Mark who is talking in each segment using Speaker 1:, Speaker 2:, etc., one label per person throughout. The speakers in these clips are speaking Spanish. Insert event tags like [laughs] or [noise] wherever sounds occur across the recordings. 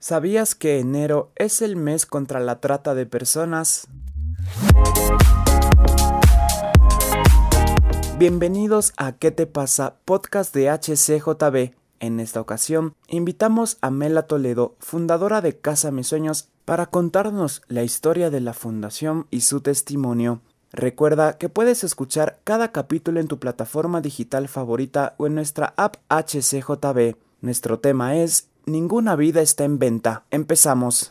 Speaker 1: ¿Sabías que enero es el mes contra la trata de personas? Bienvenidos a ¿Qué te pasa? Podcast de HCJB. En esta ocasión, invitamos a Mela Toledo, fundadora de Casa Mis Sueños, para contarnos la historia de la fundación y su testimonio. Recuerda que puedes escuchar cada capítulo en tu plataforma digital favorita o en nuestra app HCJB. Nuestro tema es Ninguna vida está en venta. Empezamos.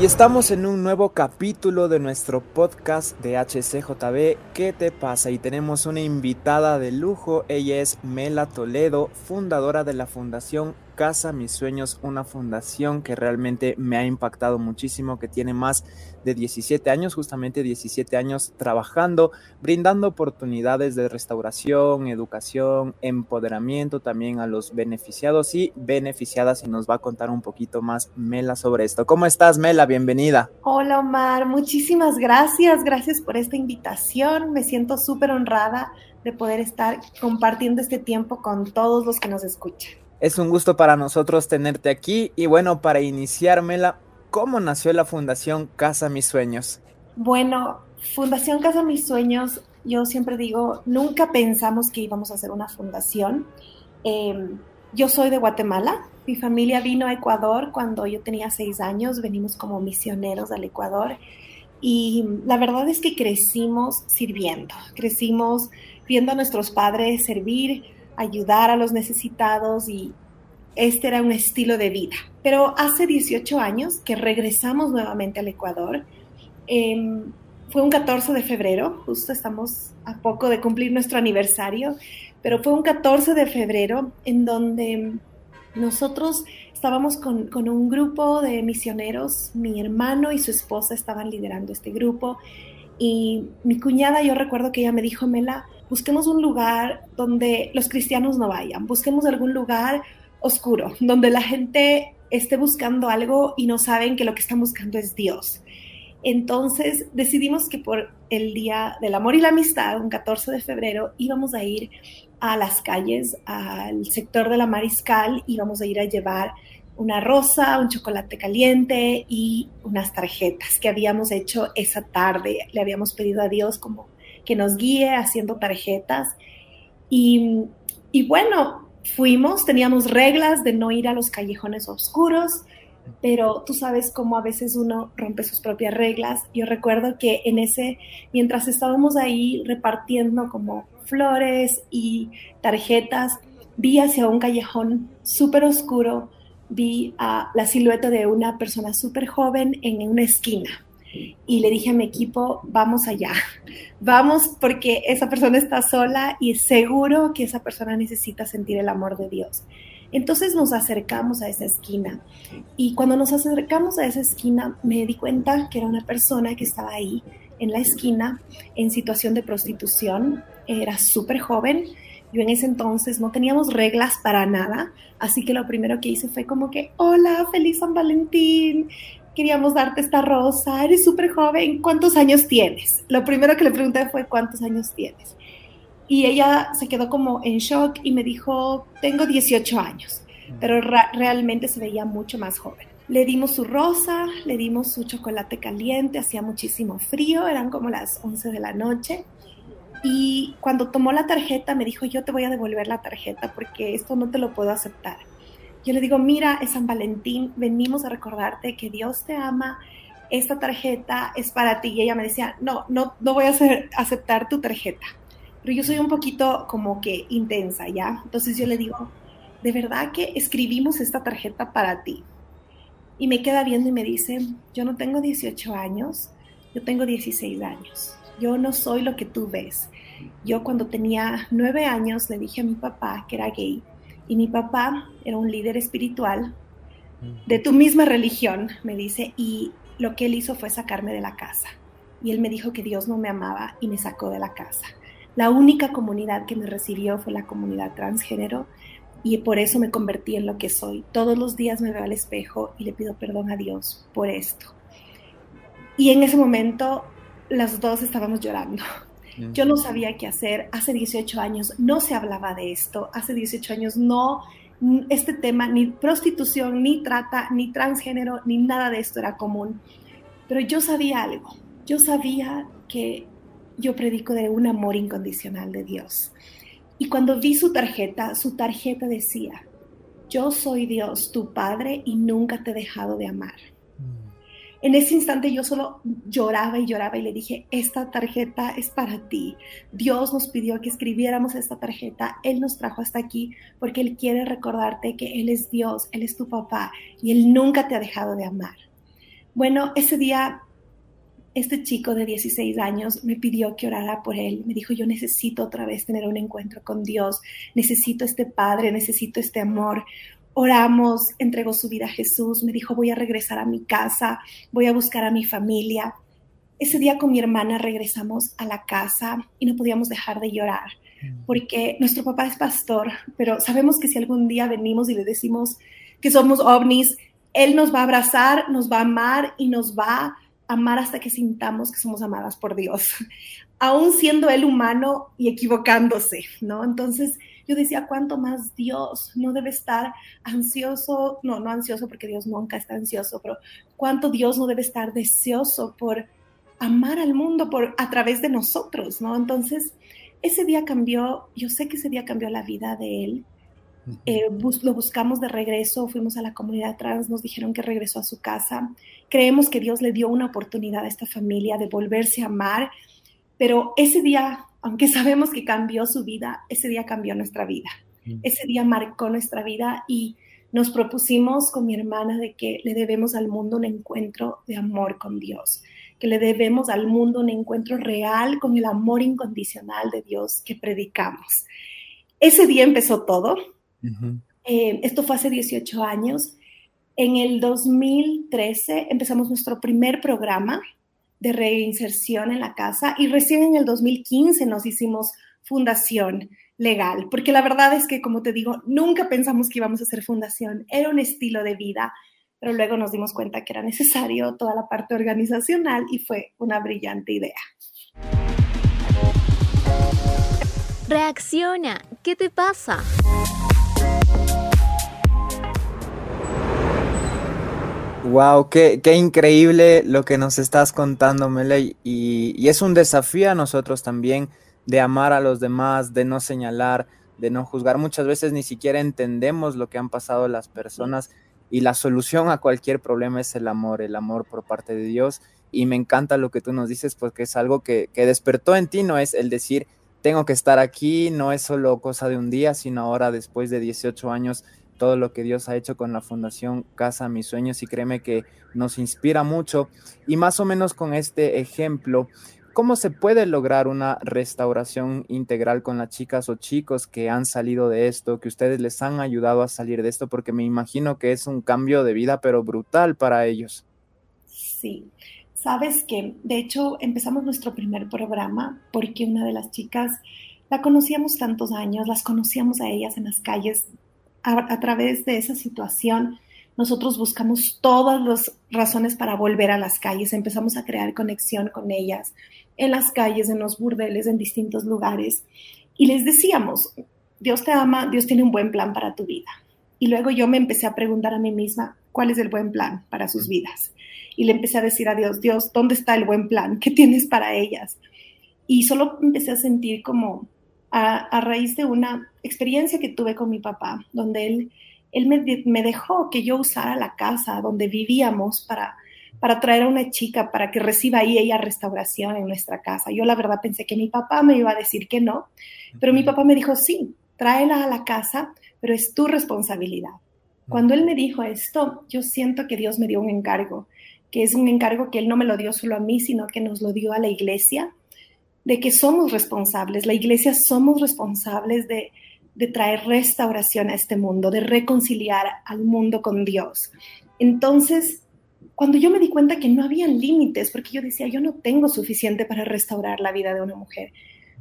Speaker 1: Y estamos en un nuevo capítulo de nuestro podcast de HCJB. ¿Qué te pasa? Y tenemos una invitada de lujo. Ella es Mela Toledo, fundadora de la Fundación Casa Mis Sueños, una fundación que realmente me ha impactado muchísimo, que tiene más de 17 años, justamente 17 años trabajando, brindando oportunidades de restauración, educación, empoderamiento también a los beneficiados y beneficiadas y nos va a contar un poquito más Mela sobre esto. ¿Cómo estás, Mela? Bienvenida.
Speaker 2: Hola, Omar. Muchísimas gracias. Gracias por esta invitación. Me siento súper honrada de poder estar compartiendo este tiempo con todos los que nos escuchan.
Speaker 1: Es un gusto para nosotros tenerte aquí y bueno, para iniciármela, ¿cómo nació la Fundación Casa Mis Sueños?
Speaker 2: Bueno, Fundación Casa Mis Sueños, yo siempre digo, nunca pensamos que íbamos a hacer una fundación. Em, yo soy de Guatemala, mi familia vino a Ecuador cuando yo tenía seis años, venimos como misioneros al Ecuador y la verdad es que crecimos sirviendo, crecimos viendo a nuestros padres servir, ayudar a los necesitados y este era un estilo de vida. Pero hace 18 años que regresamos nuevamente al Ecuador, em, fue un 14 de febrero, justo estamos a poco de cumplir nuestro aniversario, pero fue un 14 de febrero en donde nosotros estábamos con, con, un grupo de misioneros, mi hermano y su esposa estaban liderando este grupo y mi cuñada, yo recuerdo que ella me dijo, Mela, busquemos un lugar donde los cristianos no vayan, busquemos algún lugar oscuro, donde la gente esté buscando algo y no saben que lo que están buscando es Dios. Entonces decidimos que por el Día del Amor y la Amistad, un 14 de febrero, íbamos a ir a las calles, al sector de la Mariscal, íbamos a ir a llevar una rosa, un chocolate caliente y unas tarjetas que habíamos hecho esa tarde. Le habíamos pedido a Dios como que nos guíe haciendo tarjetas. Y, y bueno, fuimos, teníamos reglas de no ir a los callejones oscuros, pero tú sabes cómo a veces uno rompe sus propias reglas. Yo recuerdo que en ese, mientras estábamos ahí repartiendo como flores y tarjetas, vi hacia un callejón súper oscuro, vi la silueta de una persona súper joven en una esquina y le dije a mi equipo, vamos allá, vamos porque esa persona está sola y seguro que esa persona necesita sentir el amor de Dios. Entonces nos acercamos a esa esquina y cuando nos acercamos a esa esquina me di cuenta que era una persona que estaba ahí en la esquina en situación de prostitución, era súper joven. Yo en ese entonces no teníamos reglas para nada, así que lo primero que hice fue como que, hola, feliz San Valentín, queríamos darte esta rosa, eres súper joven, ¿cuántos años tienes? Lo primero que le pregunté fue, ¿cuántos años tienes? Y ella se quedó como en shock y me dijo, tengo 18 años, pero realmente se veía mucho más joven. Le dimos su rosa, le dimos su chocolate caliente, hacía muchísimo frío, eran como las 11 de la noche. Y cuando tomó la tarjeta me dijo, yo te voy a devolver la tarjeta porque esto no te lo puedo aceptar. Yo le digo, mira, es San Valentín, venimos a recordarte que Dios te ama, esta tarjeta es para ti. Y ella me decía, no, no, no voy a hacer, aceptar tu tarjeta. Pero yo soy un poquito como que intensa, ¿ya? Entonces yo le digo, de verdad que escribimos esta tarjeta para ti. Y me queda viendo y me dice, yo no tengo 18 años, yo tengo 16 años. Yo no soy lo que tú ves. Yo cuando tenía 9 años le dije a mi papá que era gay y mi papá era un líder espiritual de tu misma religión, me dice, y lo que él hizo fue sacarme de la casa. Y él me dijo que Dios no me amaba y me sacó de la casa. La única comunidad que me recibió fue la comunidad transgénero y por eso me convertí en lo que soy. Todos los días me veo al espejo y le pido perdón a Dios por esto. Y en ese momento las dos estábamos llorando. Yo no sabía qué hacer. Hace 18 años no se hablaba de esto. Hace 18 años no, este tema, ni prostitución, ni trata, ni transgénero, ni nada de esto era común. Pero yo sabía algo. Yo sabía que yo predico de un amor incondicional de Dios. Y cuando vi su tarjeta, su tarjeta decía, yo soy Dios, tu Padre, y nunca te he dejado de amar. En ese instante yo solo lloraba y lloraba y le dije, esta tarjeta es para ti. Dios nos pidió que escribiéramos esta tarjeta. Él nos trajo hasta aquí porque Él quiere recordarte que Él es Dios, Él es tu papá y Él nunca te ha dejado de amar. Bueno, ese día este chico de 16 años me pidió que orara por él. Me dijo, yo necesito otra vez tener un encuentro con Dios. Necesito este Padre, necesito este amor oramos, entregó su vida a Jesús, me dijo, voy a regresar a mi casa, voy a buscar a mi familia. Ese día con mi hermana regresamos a la casa y no podíamos dejar de llorar, mm. porque nuestro papá es pastor, pero sabemos que si algún día venimos y le decimos que somos ovnis, él nos va a abrazar, nos va a amar y nos va a amar hasta que sintamos que somos amadas por Dios, [laughs] aún siendo él humano y equivocándose, ¿no? Entonces, yo decía, ¿cuánto más Dios no debe estar ansioso? No, no ansioso porque Dios nunca está ansioso, pero cuánto Dios no debe estar deseoso por amar al mundo por, a través de nosotros, ¿no? Entonces, ese día cambió, yo sé que ese día cambió la vida de él. Eh, lo buscamos de regreso, fuimos a la comunidad trans, nos dijeron que regresó a su casa. Creemos que Dios le dio una oportunidad a esta familia de volverse a amar, pero ese día aunque sabemos que cambió su vida, ese día cambió nuestra vida. Ese día marcó nuestra vida y nos propusimos con mi hermana de que le debemos al mundo un encuentro de amor con Dios, que le debemos al mundo un encuentro real con el amor incondicional de Dios que predicamos. Ese día empezó todo. Eh, esto fue hace 18 años. En el 2013 empezamos nuestro primer programa de reinserción en la casa y recién en el 2015 nos hicimos fundación legal, porque la verdad es que, como te digo, nunca pensamos que íbamos a hacer fundación, era un estilo de vida, pero luego nos dimos cuenta que era necesario toda la parte organizacional y fue una brillante idea.
Speaker 3: Reacciona, ¿qué te pasa?
Speaker 1: Wow, qué, increíble lo que nos estás contando, Mele. Y, y, es un desafío a nosotros también de amar a los demás, de no señalar, de no juzgar. Muchas veces ni siquiera entendemos lo que han pasado las personas y la solución a cualquier problema es el amor, el amor por parte de Dios. Y me encanta lo que tú nos dices porque es algo que, que despertó en ti, no es el decir, tengo que estar aquí, no es solo cosa de un día, sino ahora después de 18 años todo lo que Dios ha hecho con la Fundación Casa Mis Sueños y créeme que nos inspira mucho. Y más o menos con este ejemplo, ¿cómo se puede lograr una restauración integral con las chicas o chicos que han salido de esto, que ustedes les han ayudado a salir de esto? Porque me imagino que es un cambio de vida, pero brutal para ellos.
Speaker 2: Sí. Sabes que, de hecho, empezamos nuestro primer programa porque una de las chicas la conocíamos tantos años, las conocíamos a ellas en las calles a, través de esa situación, nosotros buscamos todas las razones para volver a las calles, empezamos a crear conexión con ellas en las calles, en los burdeles, en distintos lugares. Y les decíamos, Dios te ama, Dios tiene un buen plan para tu vida. Y luego yo me empecé a preguntar a mí misma, ¿cuál es el buen plan para sus vidas? Y le empecé a decir a Dios, Dios, ¿dónde está el buen plan? ¿Qué tienes para ellas? Y solo empecé a sentir como a, raíz de una experiencia que tuve con mi papá, donde él, él me, dejó que yo usara la casa donde vivíamos para, para traer a una chica para que reciba ahí ella restauración en nuestra casa. Yo la verdad pensé que mi papá me iba a decir que no, pero mi papá me dijo, sí, tráela a la casa, pero es tu responsabilidad. Cuando él me dijo esto, yo siento que Dios me dio un encargo, que es un encargo que él no me lo dio solo a mí, sino que nos lo dio a la iglesia de que somos responsables, la iglesia somos responsables de, traer restauración a este mundo, de reconciliar al mundo con Dios. Entonces, cuando yo me di cuenta que no había límites, porque yo decía, yo no tengo suficiente para restaurar la vida de una mujer.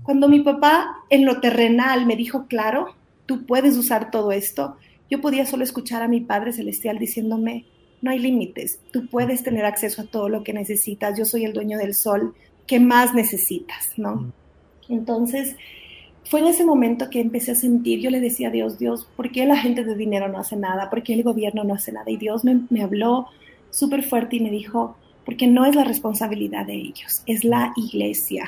Speaker 2: Cuando mi papá en lo terrenal me dijo, claro, tú puedes usar todo esto, yo podía solo escuchar a mi Padre Celestial diciéndome, no hay límites, tú puedes tener acceso a todo lo que necesitas, yo soy el dueño del sol, ¿qué más necesitas? ¿no? Entonces, fue en ese momento que empecé a sentir, yo le decía a Dios, Dios, ¿por qué la gente de dinero no hace nada? ¿Por qué el gobierno no hace nada? Y Dios me, me habló súper fuerte y me dijo, porque no es la responsabilidad de ellos, es la iglesia.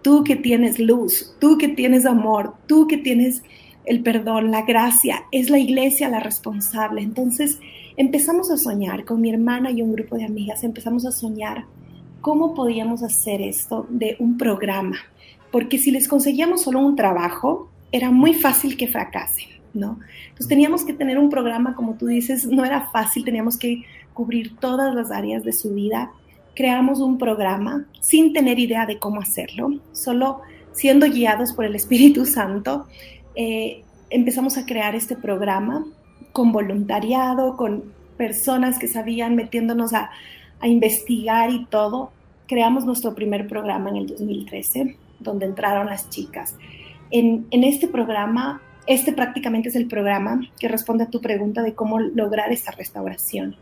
Speaker 2: Tú que tienes luz, tú que tienes amor, tú que tienes el perdón, la gracia, es la iglesia la responsable. Entonces empezamos a soñar con mi hermana y un grupo de amigas, empezamos a soñar cómo podíamos hacer esto de un programa, porque si les conseguíamos solo un trabajo, era muy fácil que fracasen, ¿no? Entonces teníamos que tener un programa, como tú dices, no era fácil, teníamos que cubrir todas las áreas de su vida. Creamos un programa sin tener idea de cómo hacerlo, solo siendo guiados por el Espíritu Santo, eh, empezamos a crear este programa con voluntariado, con personas que sabían, metiéndonos a, a investigar y todo, creamos nuestro primer programa en el 2013, donde entraron las chicas. En, este programa, este prácticamente es el programa que responde a tu pregunta de cómo lograr esta restauración.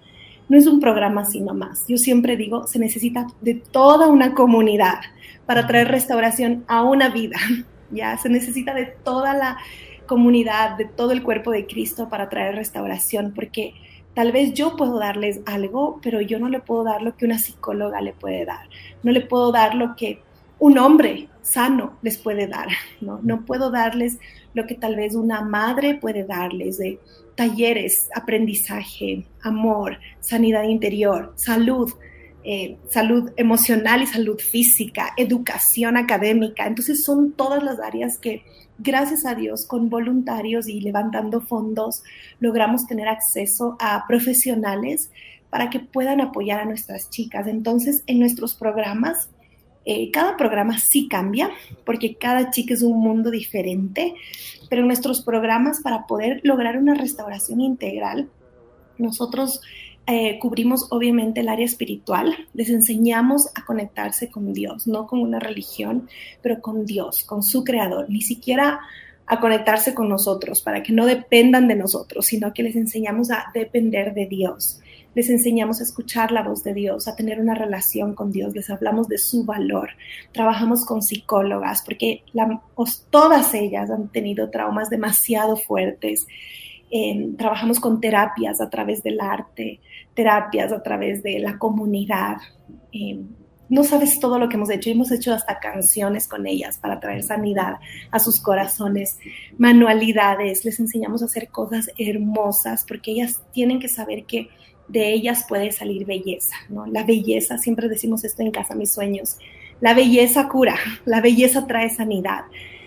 Speaker 2: No es un programa sino más. Yo siempre digo, se necesita de toda una comunidad para traer restauración a una vida. [laughs] Ya se necesita de toda la comunidad, de todo el cuerpo de Cristo para traer restauración, porque Tal vez yo puedo darles algo, pero yo no le puedo dar lo que una psicóloga le puede dar. No le puedo dar lo que un hombre sano les puede dar. [laughs] No, no puedo darles lo que tal vez una madre puede darles de talleres, aprendizaje, amor, sanidad interior, salud, eh, salud emocional y salud física, educación académica. Entonces son todas las áreas que gracias a Dios, con voluntarios y levantando fondos, logramos tener acceso a profesionales para que puedan apoyar a nuestras chicas. Entonces, en nuestros programas, eh, cada programa sí cambia, porque cada chica es un mundo diferente, pero en nuestros programas, para poder lograr una restauración integral, nosotros eh, cubrimos obviamente el área espiritual, les enseñamos a conectarse con Dios, no con una religión, pero con Dios, con su creador, ni siquiera a conectarse con nosotros, para que no dependan de nosotros, sino que les enseñamos a depender de Dios. Les enseñamos a escuchar la voz de Dios, a tener una relación con Dios, les hablamos de su valor. Trabajamos con psicólogas porque todas ellas han tenido traumas demasiado fuertes. trabajamos con terapias a través del arte, terapias, a través de la comunidad. no sabes todo lo que hemos hecho. Hemos hecho hasta canciones con ellas para traer sanidad a sus corazones, manualidades. Les enseñamos a hacer cosas hermosas porque ellas tienen que saber que de ellas puede salir belleza, ¿no? La belleza, siempre decimos esto en casa, mis sueños. La belleza cura, la belleza trae sanidad,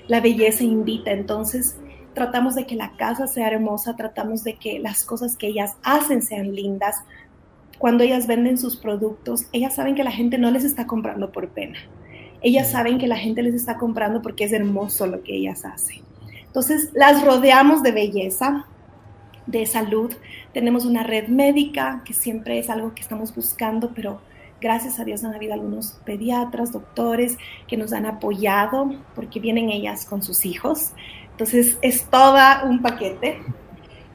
Speaker 2: la belleza invita. Entonces, tratamos de que la casa sea hermosa, tratamos de que las cosas que ellas hacen sean lindas. Cuando ellas venden sus productos, ellas saben que la gente no les está comprando por pena. Ellas saben que la gente les está comprando porque es hermoso lo que ellas hacen. Entonces, las rodeamos de belleza, de salud. Tenemos una red médica, que siempre es algo que estamos buscando, pero gracias a Dios han habido algunos pediatras, doctores que nos han apoyado porque vienen ellas con sus hijos. Entonces es todo un paquete.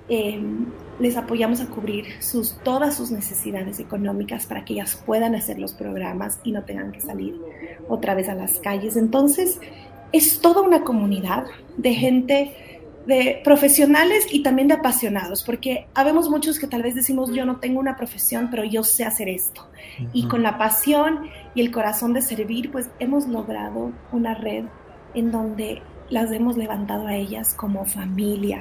Speaker 2: Em, les apoyamos a cubrir sus, todas sus necesidades económicas para que ellas puedan hacer los programas y no tengan que salir otra vez a las calles. Entonces es toda una comunidad de gente de profesionales y también de apasionados, porque habemos muchos que tal vez decimos yo no tengo una profesión, pero yo sé hacer esto. Y con la pasión y el corazón de servir, pues hemos logrado una red en donde las hemos levantado a ellas como familia.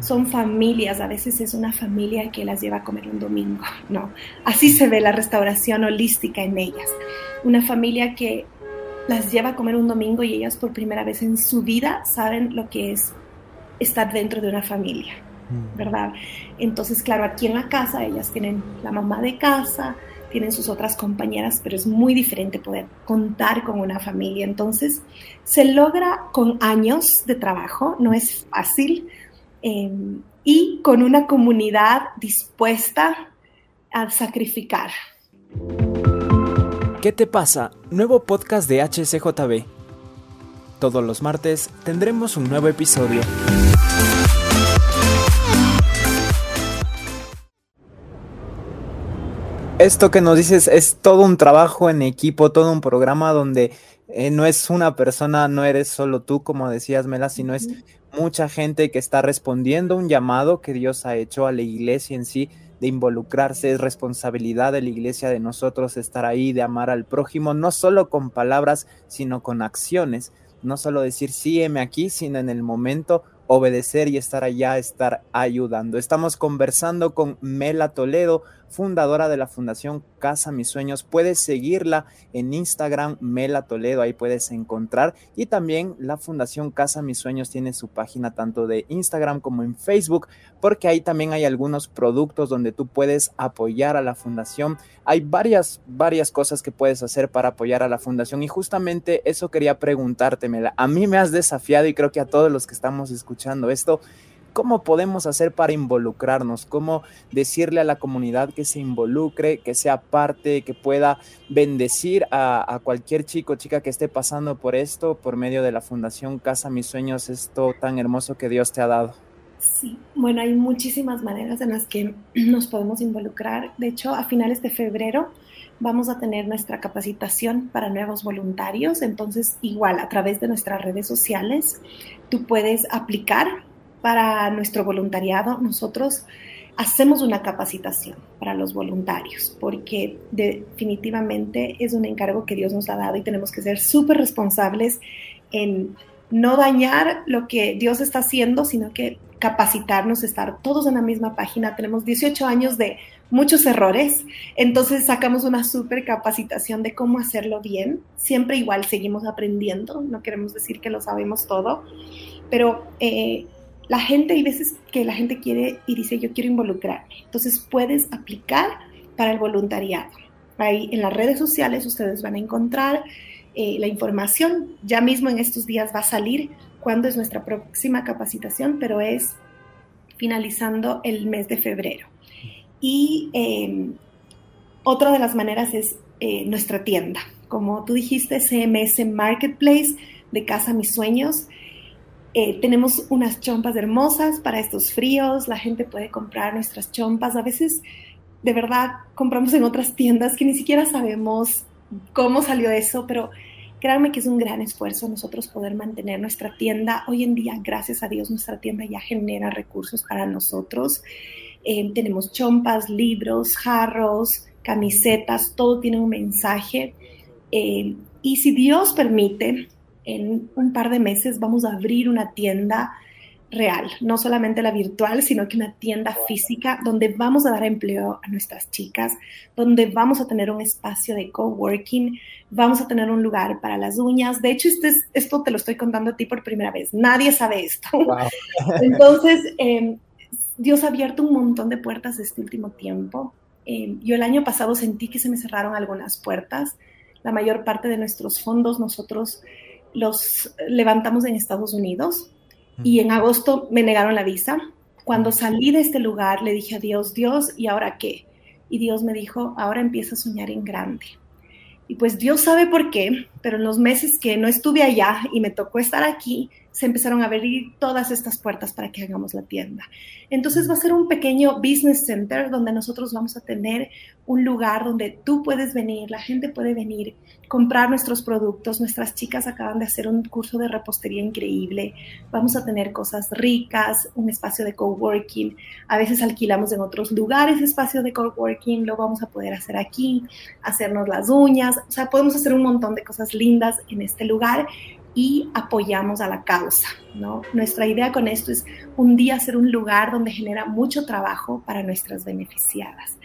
Speaker 2: Son familias, a veces es una familia que las lleva a comer un domingo, ¿no? Así se ve la restauración holística en ellas. Una familia que las lleva a comer un domingo y ellas por primera vez en su vida saben lo que es estar dentro de una familia, mm. ¿verdad? Entonces, claro, aquí en la casa ellas tienen la mamá de casa, tienen sus otras compañeras, pero es muy diferente poder contar con una familia. Entonces, se logra con años de trabajo, no es fácil, em, y con una comunidad dispuesta a sacrificar.
Speaker 1: ¿Qué te pasa? Nuevo podcast de HCJB. Todos los martes tendremos un nuevo episodio. Esto que nos dices es todo un trabajo en equipo, todo un programa donde eh, no es una persona, no eres solo tú, como decías, Mela, sino es mucha gente que está respondiendo un llamado que Dios ha hecho a la iglesia en sí de involucrarse, es responsabilidad de la iglesia de nosotros estar ahí, de amar al prójimo, no solo con palabras, sino con acciones. No solo decir sígueme aquí, sino en el momento obedecer y estar allá, estar ayudando. Estamos conversando con Mela Toledo, fundadora de la Fundación Casa Mis Sueños. Puedes seguirla en Instagram, Mela Toledo, ahí puedes encontrar. Y también la Fundación Casa Mis Sueños tiene su página tanto de Instagram como en Facebook, porque ahí también hay algunos productos donde tú puedes apoyar a la fundación. Hay varias, varias cosas que puedes hacer para apoyar a la fundación y justamente eso quería preguntarte, Mela. A mí me has desafiado y creo que a todos los que estamos escuchando esto, ¿Cómo podemos hacer para involucrarnos? ¿Cómo decirle a la comunidad que se involucre, que sea parte, que pueda bendecir a, cualquier chico o chica que esté pasando por esto por medio de la Fundación Casa Mis Sueños, esto tan hermoso que Dios te ha dado?
Speaker 2: Sí, bueno, hay muchísimas maneras en las que nos podemos involucrar. De hecho, a finales de febrero vamos a tener nuestra capacitación para nuevos voluntarios. Entonces, igual, a través de nuestras redes sociales, tú puedes aplicar para nuestro voluntariado, nosotros hacemos una capacitación para los voluntarios, porque definitivamente es un encargo que Dios nos ha dado y tenemos que ser súper responsables en no dañar lo que Dios está haciendo, sino que capacitarnos, estar todos en la misma página. Tenemos 18 años de muchos errores, entonces sacamos una súper capacitación de cómo hacerlo bien. Siempre igual seguimos aprendiendo, no queremos decir que lo sabemos todo, pero eh, la gente, hay veces que la gente quiere y dice, yo quiero involucrarme. Entonces puedes aplicar para el voluntariado. Ahí en las redes sociales ustedes van a encontrar eh, la información. Ya mismo en estos días va a salir cuándo es nuestra próxima capacitación, pero es finalizando el mes de febrero. Y em, otra de las maneras es eh, nuestra tienda. Como tú dijiste, CMS Marketplace de Casa Mis Sueños. Eh, tenemos unas chompas hermosas para estos fríos, la gente puede comprar nuestras chompas. A veces, de verdad, compramos en otras tiendas que ni siquiera sabemos cómo salió eso, pero créanme que es un gran esfuerzo nosotros poder mantener nuestra tienda. Hoy en día, gracias a Dios, nuestra tienda ya genera recursos para nosotros. Eh, tenemos chompas, libros, jarros, camisetas, todo tiene un mensaje. Eh, y si Dios permite, en un par de meses vamos a abrir una tienda real, no solamente la virtual, sino que una tienda física donde vamos a dar empleo a nuestras chicas, donde vamos a tener un espacio de coworking, vamos a tener un lugar para las uñas. De hecho, este esto te lo estoy contando a ti por primera vez. Nadie sabe esto. [laughs] [laughs] Entonces, em, Dios ha abierto un montón de puertas este último tiempo. Em, yo el año pasado sentí que se me cerraron algunas puertas. La mayor parte de nuestros fondos nosotros los levantamos en Estados Unidos y en agosto me negaron la visa. Cuando salí de este lugar le dije a Dios, Dios, ¿y ahora qué? Y Dios me dijo, ahora empieza a soñar en grande. Y pues Dios sabe por qué, pero en los meses que no estuve allá y me tocó estar aquí, se empezaron a abrir todas estas puertas para que hagamos la tienda. Entonces va a ser un pequeño business center donde nosotros vamos a tener un lugar donde tú puedes venir, la gente puede venir, comprar nuestros productos. Nuestras chicas acaban de hacer un curso de repostería increíble. Vamos a tener cosas ricas, un espacio de coworking. A veces alquilamos en otros lugares espacio de coworking, lo vamos a poder hacer aquí, hacernos las uñas. O sea, podemos hacer un montón de cosas lindas en este lugar y apoyamos a la causa. ¿no? Nuestra idea con esto es un día ser un lugar donde genera mucho trabajo para nuestras beneficiadas.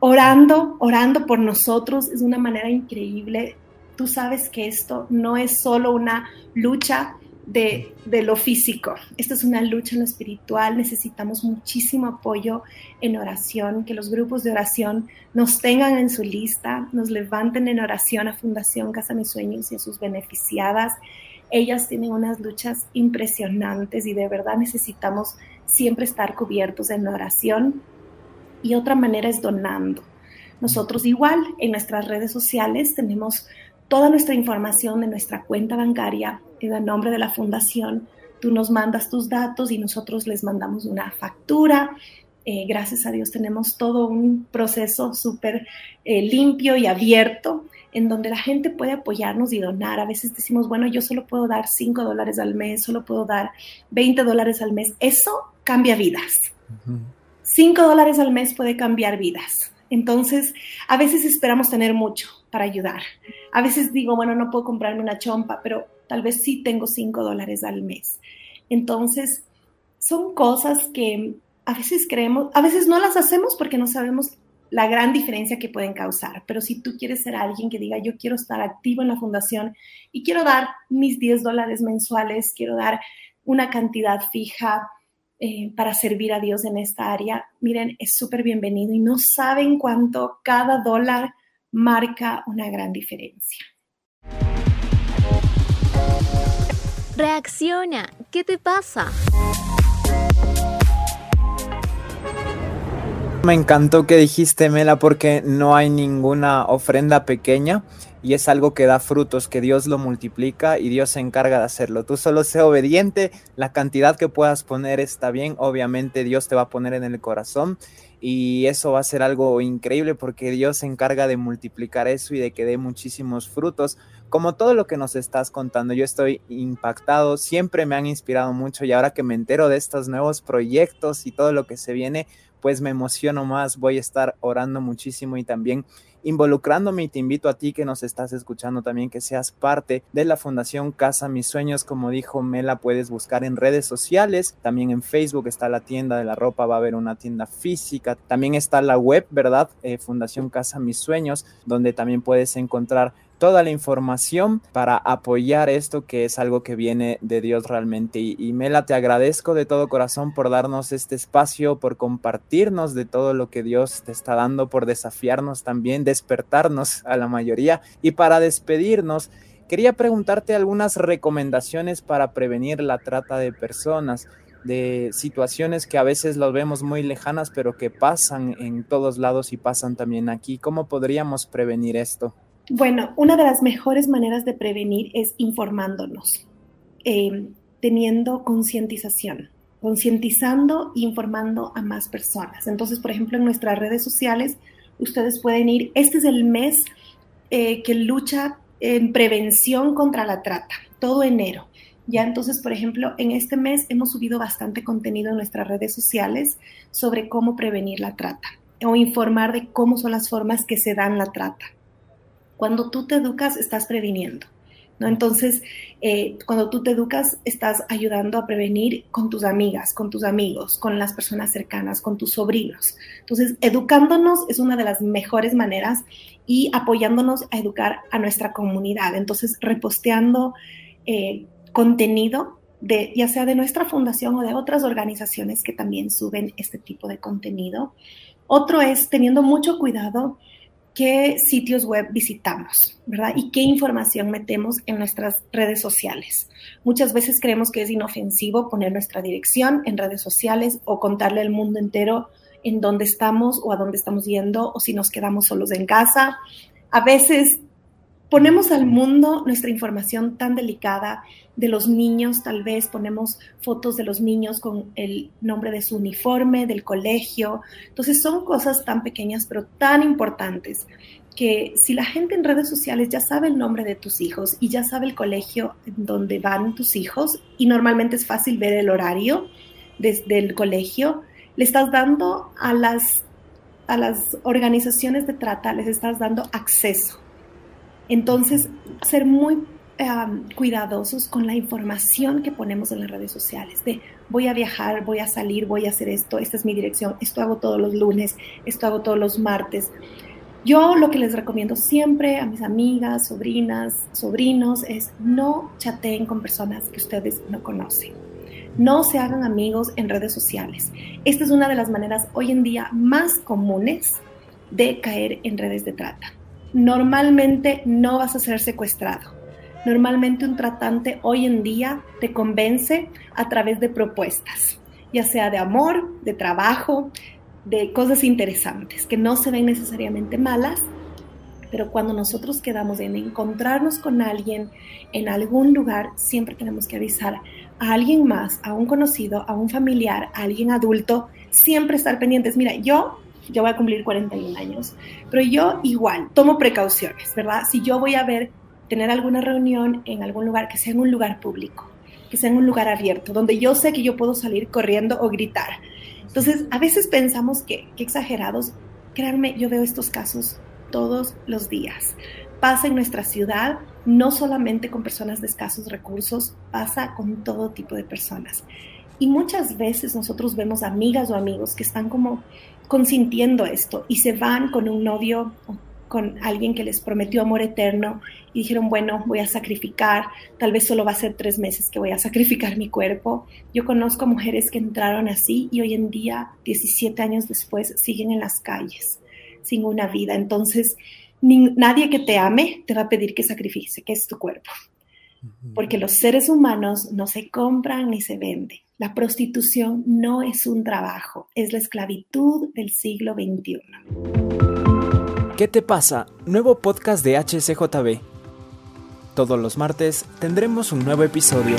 Speaker 2: Orando, orando por nosotros es una manera increíble. Tú sabes que esto no es solo una lucha de, de, lo físico. Esto es una lucha en lo espiritual. Necesitamos muchísimo apoyo en oración, que los grupos de oración nos tengan en su lista, nos levanten en oración a Fundación Casa Mis Sueños y a sus beneficiadas. Ellas tienen unas luchas impresionantes y de verdad necesitamos siempre estar cubiertos en oración. Y otra manera es donando. Nosotros igual en nuestras redes sociales tenemos toda nuestra información de nuestra cuenta bancaria el nombre de la fundación. Tú nos mandas tus datos y nosotros les mandamos una factura Eh, gracias a Dios tenemos todo un proceso súper eh, limpio y abierto en donde la gente puede apoyarnos y donar. A veces decimos, bueno, yo solo puedo dar 5 dólares al mes, solo puedo dar 20 dólares al mes. Eso cambia vidas. 5 dólares al mes puede cambiar vidas. Entonces, a veces esperamos tener mucho para ayudar. A veces digo, bueno, no puedo comprarme una chompa, pero tal vez sí tengo 5 dólares al mes. Entonces, son cosas que a veces creemos, a veces no las hacemos porque no sabemos la gran diferencia que pueden causar. Pero si tú quieres ser alguien que diga, yo quiero estar activo en la fundación y quiero dar mis 10 dólares mensuales, quiero dar una cantidad fija eh, para servir a Dios en esta área, miren, es súper bienvenido y no saben cuánto cada dólar marca una gran diferencia.
Speaker 3: Reacciona, ¿qué te pasa?
Speaker 1: Me encantó que dijiste, Mela, porque no hay ninguna ofrenda pequeña y es algo que da frutos, que Dios lo multiplica y Dios se encarga de hacerlo. Tú solo sé obediente, la cantidad que puedas poner está bien, obviamente Dios te va a poner en el corazón y eso va a ser algo increíble porque Dios se encarga de multiplicar eso y de que dé muchísimos frutos. Como todo lo que nos estás contando, yo estoy impactado, siempre me han inspirado mucho y ahora que me entero de estos nuevos proyectos y todo lo que se viene, pues me emociono más, voy a estar orando muchísimo y también involucrándome y te invito a ti que nos estás escuchando también que seas parte de la Fundación Casa Mis Sueños, como dijo Mela, puedes buscar en redes sociales, también en Facebook está la tienda de la ropa, va a haber una tienda física, también está la web, ¿verdad? Eh, Fundación Casa Mis Sueños, donde también puedes encontrar toda la información para apoyar esto que es algo que viene de Dios realmente. Y, Mela, te agradezco de todo corazón por darnos este espacio, por compartirnos de todo lo que Dios te está dando, por desafiarnos también, despertarnos a la mayoría. Y para despedirnos, quería preguntarte algunas recomendaciones para prevenir la trata de personas de situaciones que a veces las vemos muy lejanas, pero que pasan en todos lados y pasan también aquí. ¿Cómo podríamos prevenir esto?
Speaker 2: Bueno, una de las mejores maneras de prevenir es informándonos, eh, teniendo concientización, concientizando e informando a más personas. Entonces, por ejemplo, en nuestras redes sociales, ustedes pueden ir, este es el mes eh, que lucha en prevención contra la trata, todo enero. Ya entonces, por ejemplo, en este mes hemos subido bastante contenido en nuestras redes sociales sobre cómo prevenir la trata o informar de cómo son las formas que se dan la trata. Cuando tú te educas, estás previniendo. ¿no? Entonces, eh, cuando tú te educas, estás ayudando a prevenir con tus amigas, con tus amigos, con las personas cercanas, con tus sobrinos. Entonces, educándonos es una de las mejores maneras y apoyándonos a educar a nuestra comunidad. Entonces, reposteando eh, contenido ya sea de nuestra fundación o de otras organizaciones que también suben este tipo de contenido. Otro es teniendo mucho cuidado qué sitios web visitamos, ¿verdad? Y qué información metemos en nuestras redes sociales. Muchas veces creemos que es inofensivo poner nuestra dirección en redes sociales o contarle al mundo entero en dónde estamos o a dónde estamos yendo o si nos quedamos solos en casa. A veces ponemos al mundo nuestra información tan delicada de los niños, tal vez ponemos fotos de los niños con el nombre de su uniforme, del colegio. Entonces son cosas tan pequeñas pero tan importantes que si la gente en redes sociales ya sabe el nombre de tus hijos y ya sabe el colegio donde van tus hijos y normalmente es fácil ver el horario desde el colegio, le estás dando a las, a las organizaciones de trata, les estás dando acceso entonces, ser muy cuidadosos con la información que ponemos en las redes sociales, de voy a viajar, voy a salir, voy a hacer esto, esta es mi dirección, esto hago todos los lunes, esto hago todos los martes. Yo lo que les recomiendo siempre a mis amigas, sobrinas, sobrinos es no chateen con personas que ustedes no conocen. No se hagan amigos en redes sociales. Esta es una de las maneras hoy en día más comunes de caer en redes de trata normalmente no vas a ser secuestrado. Normalmente un tratante hoy en día te convence a través de propuestas, ya sea de amor, de trabajo, de cosas interesantes, que no se ven necesariamente malas, pero cuando nosotros quedamos en encontrarnos con alguien en algún lugar, siempre tenemos que avisar a alguien más, a un conocido, a un familiar, a alguien adulto, siempre estar pendientes. Mira, yo, yo voy a cumplir 41 años, pero yo igual tomo precauciones, ¿verdad? Si yo voy a ver, tener alguna reunión en algún lugar, que sea en un lugar público, que sea en un lugar abierto, donde yo sé que yo puedo salir corriendo o gritar. Entonces, a veces pensamos que, que exagerados. Créanme, yo veo estos casos todos los días. Pasa en nuestra ciudad, no solamente con personas de escasos recursos, pasa con todo tipo de personas. Y muchas veces nosotros vemos amigas o amigos que están como consintiendo esto y se van con un novio con alguien que les prometió amor eterno y dijeron, bueno, voy a sacrificar, tal vez solo va a ser tres meses que voy a sacrificar mi cuerpo. Yo conozco mujeres que entraron así y hoy en día, 17 años después, siguen en las calles sin una vida. Entonces, nadie que te ame te va a pedir que sacrifique, que es tu cuerpo. Porque los seres humanos no se compran ni se venden. La prostitución no es un trabajo, es la esclavitud del siglo XXI.
Speaker 1: ¿Qué te pasa? Nuevo podcast de HCJB. Todos los martes tendremos un nuevo episodio.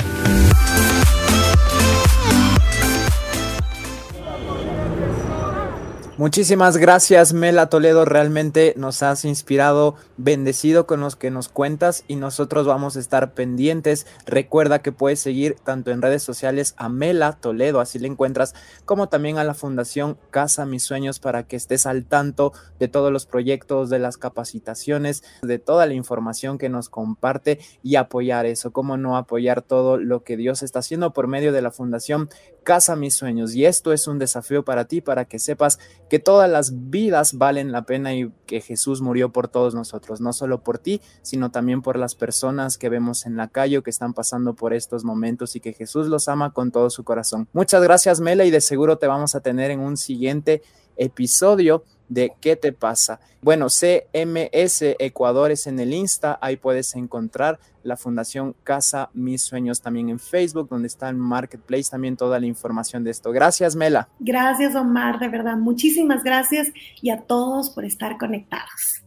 Speaker 1: Muchísimas gracias Mela Toledo, realmente nos has inspirado, bendecido con los que nos cuentas y nosotros vamos a estar pendientes. Recuerda que puedes seguir tanto en redes sociales a Mela Toledo, así le encuentras, como también a la Fundación Casa Mis Sueños para que estés al tanto de todos los proyectos, de las capacitaciones, de toda la información que nos comparte y apoyar eso, cómo no apoyar todo lo que Dios está haciendo por medio de la Fundación Casa Mis Sueños. Y esto es un desafío para ti, para que sepas que todas las vidas valen la pena y que Jesús murió por todos nosotros, no solo por ti, sino también por las personas que vemos en la calle o que están pasando por estos momentos y que Jesús los ama con todo su corazón. Muchas gracias Mela y de seguro te vamos a tener en un siguiente episodio de ¿Qué te pasa? Bueno, CMS Ecuador es en el Insta, ahí puedes encontrar la Fundación Casa Mis Sueños también en Facebook, donde está el Marketplace, también toda la información de esto. Gracias, Mela.
Speaker 2: Gracias, Omar, de verdad, muchísimas gracias y a todos por estar conectados.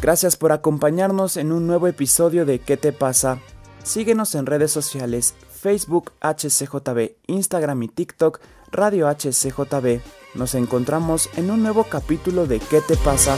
Speaker 1: Gracias por acompañarnos en un nuevo episodio de ¿Qué te pasa? Síguenos en redes sociales, Facebook HCJB, Instagram y TikTok, Radio HCJB. Nos encontramos en un nuevo capítulo de ¿Qué te pasa?